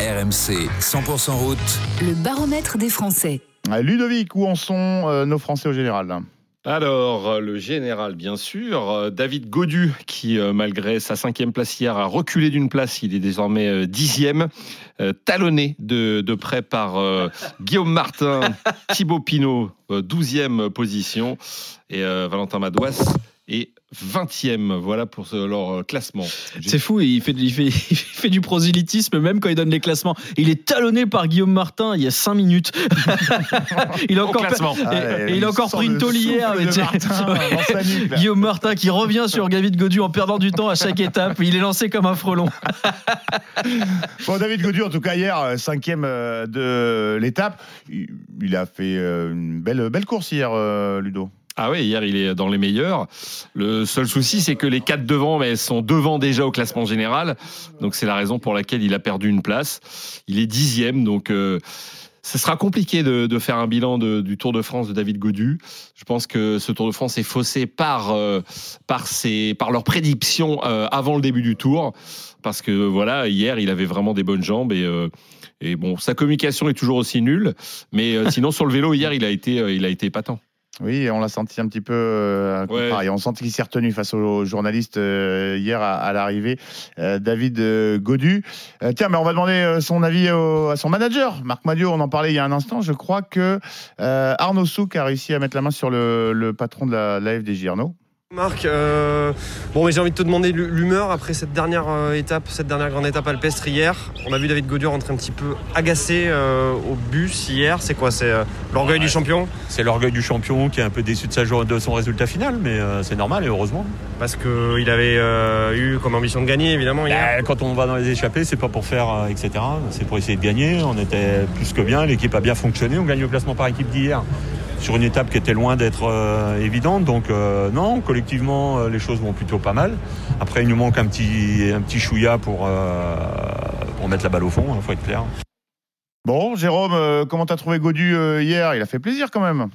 RMC 100% route. Le baromètre des Français. Euh, Ludovic, où en sont euh, nos Français au général? Alors, euh, le général, bien sûr, David Godu, qui, malgré sa cinquième place hier, a reculé d'une place. Il est désormais dixième, talonné de, de près par euh, Guillaume Martin, Thibaut Pinot, douzième position, et euh, Valentin Madouas est 20e. Voilà pour ce- leur euh, classement. C'est fou, il fait, il, fait, il fait du prosélytisme même quand il donne les classements. Il est talonné par Guillaume Martin il y a 5 minutes. il a encore, classement. et- et il a encore pris une tôle hier. mais tu sais, Guillaume Guillaume Martin qui revient sur David Godu en perdant du temps à chaque étape. Il est lancé comme un frelon. Bon, David Godu, en tout cas, hier, euh, cinquième euh, de l'étape. Il a fait euh, une belle, belle course hier, euh, Ludo. Ah oui, hier il est dans les meilleurs. Le seul souci, c'est que les quatre devant, mais sont devant déjà au classement général. Donc c'est la raison pour laquelle il a perdu une place. Il est dixième, donc euh, ce sera compliqué de, de faire un bilan de- du Tour de France de David Godu. Je pense que ce Tour de France est faussé par euh, par ses par leurs prédictions euh, avant le début du Tour, parce que voilà, hier il avait vraiment des bonnes jambes et euh, et bon, sa communication est toujours aussi nulle, mais euh, sinon sur le vélo hier il a été euh, il a été épatant. Oui, on l'a senti un petit peu euh, Ouais. pareil. On sentit qu'il s'est retenu face aux journalistes euh, hier à, à l'arrivée. Euh, David euh, Godu. Euh, tiens, mais on va demander euh, son avis au- à son manager, Marc Madiot. On en parlait il y a un instant. Je crois que euh, Arnaud Souk a réussi à mettre la main sur le, le patron de la, la FDJ. Arnaud Marc, euh, bon mais j'ai envie de te demander l'hu- l'humeur après cette dernière euh, étape, cette dernière grande étape alpestre hier. On a vu David Godur rentrer un petit peu agacé euh, au bus hier. C'est quoi? C'est euh, l'orgueil du champion? C'est l'orgueil du champion qui est un peu déçu de, sa jour- de son résultat final, mais c'est normal et heureusement. Parce qu'il avait eu comme ambition de gagner évidemment hier. Bah, quand on va dans les échappées, c'est pas pour faire, etc. C'est pour essayer de gagner. On était plus que bien, l'équipe a bien fonctionné. On gagne le classement par équipe d'hier sur une étape qui était loin d'être euh, évidente. Donc euh, non, collectivement, euh, les choses vont plutôt pas mal. Après, il nous manque un petit, un petit chouïa pour, euh, pour mettre la balle au fond, il faut être clair. Bon, Jérôme, euh, comment t'as trouvé Godu euh, hier? Il a fait plaisir quand même.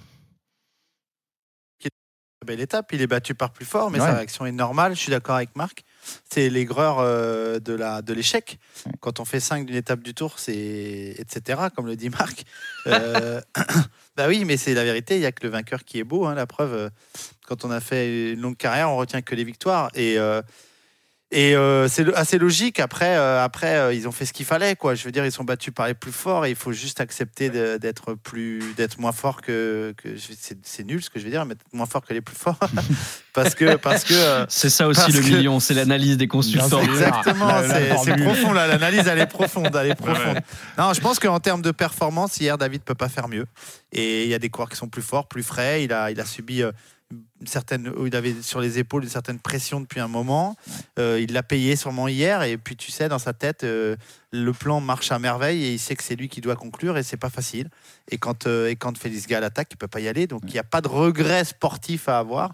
belle étape. Il est battu par plus fort, mais Ouais. sa réaction est normale. Je suis d'accord avec Marc. C'est l'aigreur euh, de la de l'échec. Quand on fait 5 d'une étape du tour, c'est etc. Comme le dit Marc. Euh, bah oui, mais c'est la vérité. Il y a que le vainqueur qui est beau. hein. la preuve, quand on a fait une longue carrière, on retient que les victoires. Et euh, et euh, c'est assez logique. Après, euh, après euh, ils ont fait ce qu'il fallait. Quoi. Je veux dire, ils sont battus par les plus forts. Et il faut juste accepter d'être plus, d'être moins fort que. que c'est, c'est nul ce que je veux dire, mais moins fort que les plus forts. parce que, parce que. C'est ça aussi le que- million, c'est l'analyse des consultants. Exactement, La- la c'est, profond là, l'analyse elle est profonde, elle est profonde. Non, je pense qu'en termes de performance, hier David peut pas faire mieux. Et il y a des coureurs qui sont plus forts, plus frais. Il a, il a subi certaine, il avait sur les épaules une certaine pression depuis un moment. Euh, il l'a payé sûrement hier. Et puis tu sais, dans sa tête, euh, le plan marche à merveille et il sait que c'est lui qui doit conclure et c'est pas facile. Et quand, euh, et quand Félix Gall attaque, il peut pas y aller. Donc il n'y a pas de regret sportif à avoir.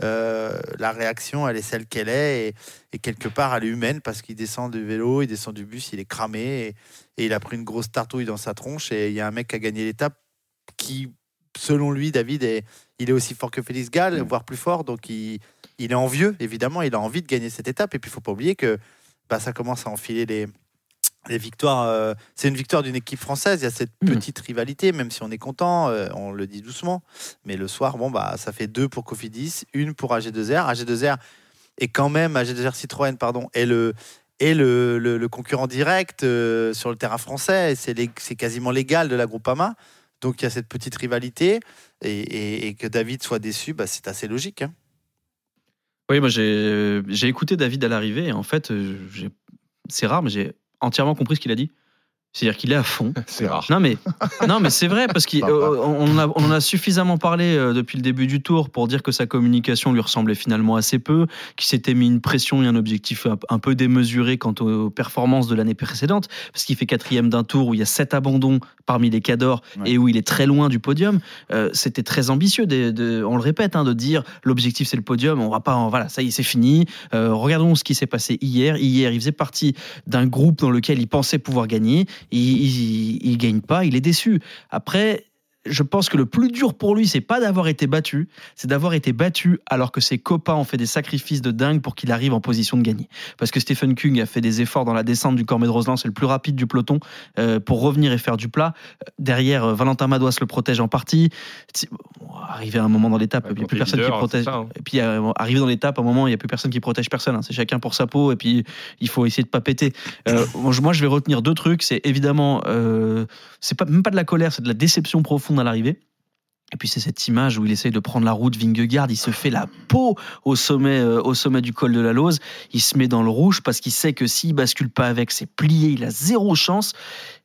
La réaction, elle est celle qu'elle est. Et, et quelque part, elle est humaine parce qu'il descend du vélo, il descend du bus, il est cramé et, et il a pris une grosse tartouille dans sa tronche. Et il y a un mec qui a gagné l'étape qui, selon lui, David, est, il est aussi fort que Félix Gall, voire plus fort. Donc il, il est envieux, évidemment, il a envie de gagner cette étape. Et puis il faut pas oublier que bah, ça commence à enfiler les, les victoires. euh, c'est une victoire d'une équipe française. Il y a cette Mhm. petite rivalité, même si on est content, euh, on le dit doucement. Mais le soir, bon, bah, ça fait deux pour Cofidis, une pour AG2R. AG2R est quand même, AG2R Citroën, pardon, est le, est le, le- le concurrent direct euh, sur le terrain français. Et c'est quasiment légal de la Groupama. Donc il y a cette petite rivalité. Et, que David soit déçu, bah, c'est assez logique. hein. Oui, moi j'ai écouté David à l'arrivée et en fait, euh, c'est rare, mais j'ai entièrement compris ce qu'il a dit. C'est-à-dire qu'il est à fond. C'est rare. Non mais, non mais c'est vrai parce qu'on Sympa. on a, on a suffisamment parlé euh, depuis le début du tour pour dire que sa communication lui ressemblait finalement assez peu, qu'il s'était mis une pression et un objectif un, un peu démesuré quant aux performances de l'année précédente, parce qu'il fait quatrième d'un tour où il y a sept abandons parmi les cadors Ouais. et où il est très loin du podium. Euh, C'était très ambitieux, de, de- on le répète, hein, de dire l'objectif c'est le podium, on va pas, en- voilà, ça y est, c'est fini. Euh, regardons ce qui s'est passé hier. Hier, il faisait partie d'un groupe dans lequel il pensait pouvoir gagner. Il, gagne pas, il est déçu. Après, je pense que le plus dur pour lui, c'est pas d'avoir été battu, c'est d'avoir été battu alors que ses copains ont fait des sacrifices de dingue pour qu'il arrive en position de gagner. Parce que Stephen Kung a fait des efforts dans la descente du Cormet de Roseland, c'est le plus rapide du peloton, euh, pour revenir et faire du plat. Derrière, euh, Valentin Madouas le protège en partie. Arrivé à un moment dans l'étape, il n'y a plus personne qui protège. ça, hein. Et puis, arrivé dans l'étape, à un moment, il n'y a plus personne qui protège personne. hein. C'est chacun pour sa peau. Et puis, il faut essayer de pas péter. Euh, moi, je- moi, je vais retenir deux trucs. C'est évidemment, euh, c'est pas, même pas de la colère, c'est de la déception profonde à l'arrivée. Et puis c'est cette image où il essaye de prendre la route Vingegaard, il se fait la peau au sommet, euh, au sommet du col de la Lose, il se met dans le rouge parce qu'il sait que s'il bascule pas avec, c'est plié, il a zéro chance.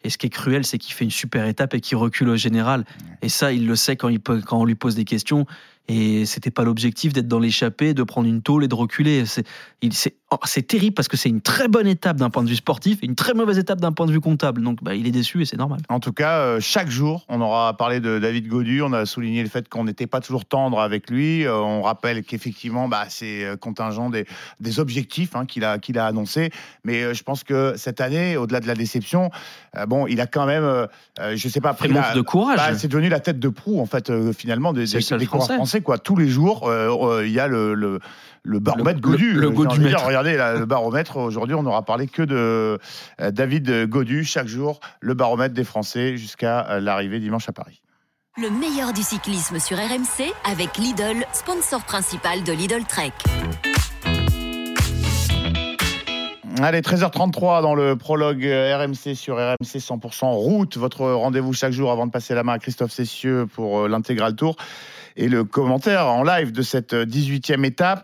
Et ce qui est cruel, c'est qu'il fait une super étape et qu'il recule au général. Et ça, il le sait quand, il quand on lui pose des questions. Et c'était pas l'objectif d'être dans l'échappée, de prendre une tôle et de reculer. C'est il- c'est oh, c'est terrible parce que c'est une très bonne étape d'un point de vue sportif et une très mauvaise étape d'un point de vue comptable. Donc bah, il est déçu et c'est normal. En tout cas, euh, chaque jour, on aura parlé de David Godu, on a souligné le fait qu'on n'était pas toujours tendre avec lui. Euh, on rappelle qu'effectivement, bah, c'est euh, contingent des, des objectifs hein, qu'il a, qu'il a annoncés. Mais euh, je pense que cette année, au-delà de la déception, bon, il a quand même, je sais pas, pris la- de courage. bah, c'est devenu la tête de proue, en fait, finalement, des, des, des Français. Français. Quoi. Tous les jours, euh, euh, il y a le, le, le baromètre Le- Godu. le- le dire, Regardez là, le baromètre. Aujourd'hui, on n'aura parlé que de euh, David Godu. Chaque jour, le baromètre des Français jusqu'à euh, l'arrivée dimanche à Paris. Le meilleur du cyclisme sur RMC avec Lidl, sponsor principal de Lidl Trek. Allez, 13h33 dans le prologue RMC sur RMC 100% route. Votre rendez-vous chaque jour avant de passer la main à Christophe Cessieux pour l'intégral tour. Et le commentaire en live de cette euh, 18e étape.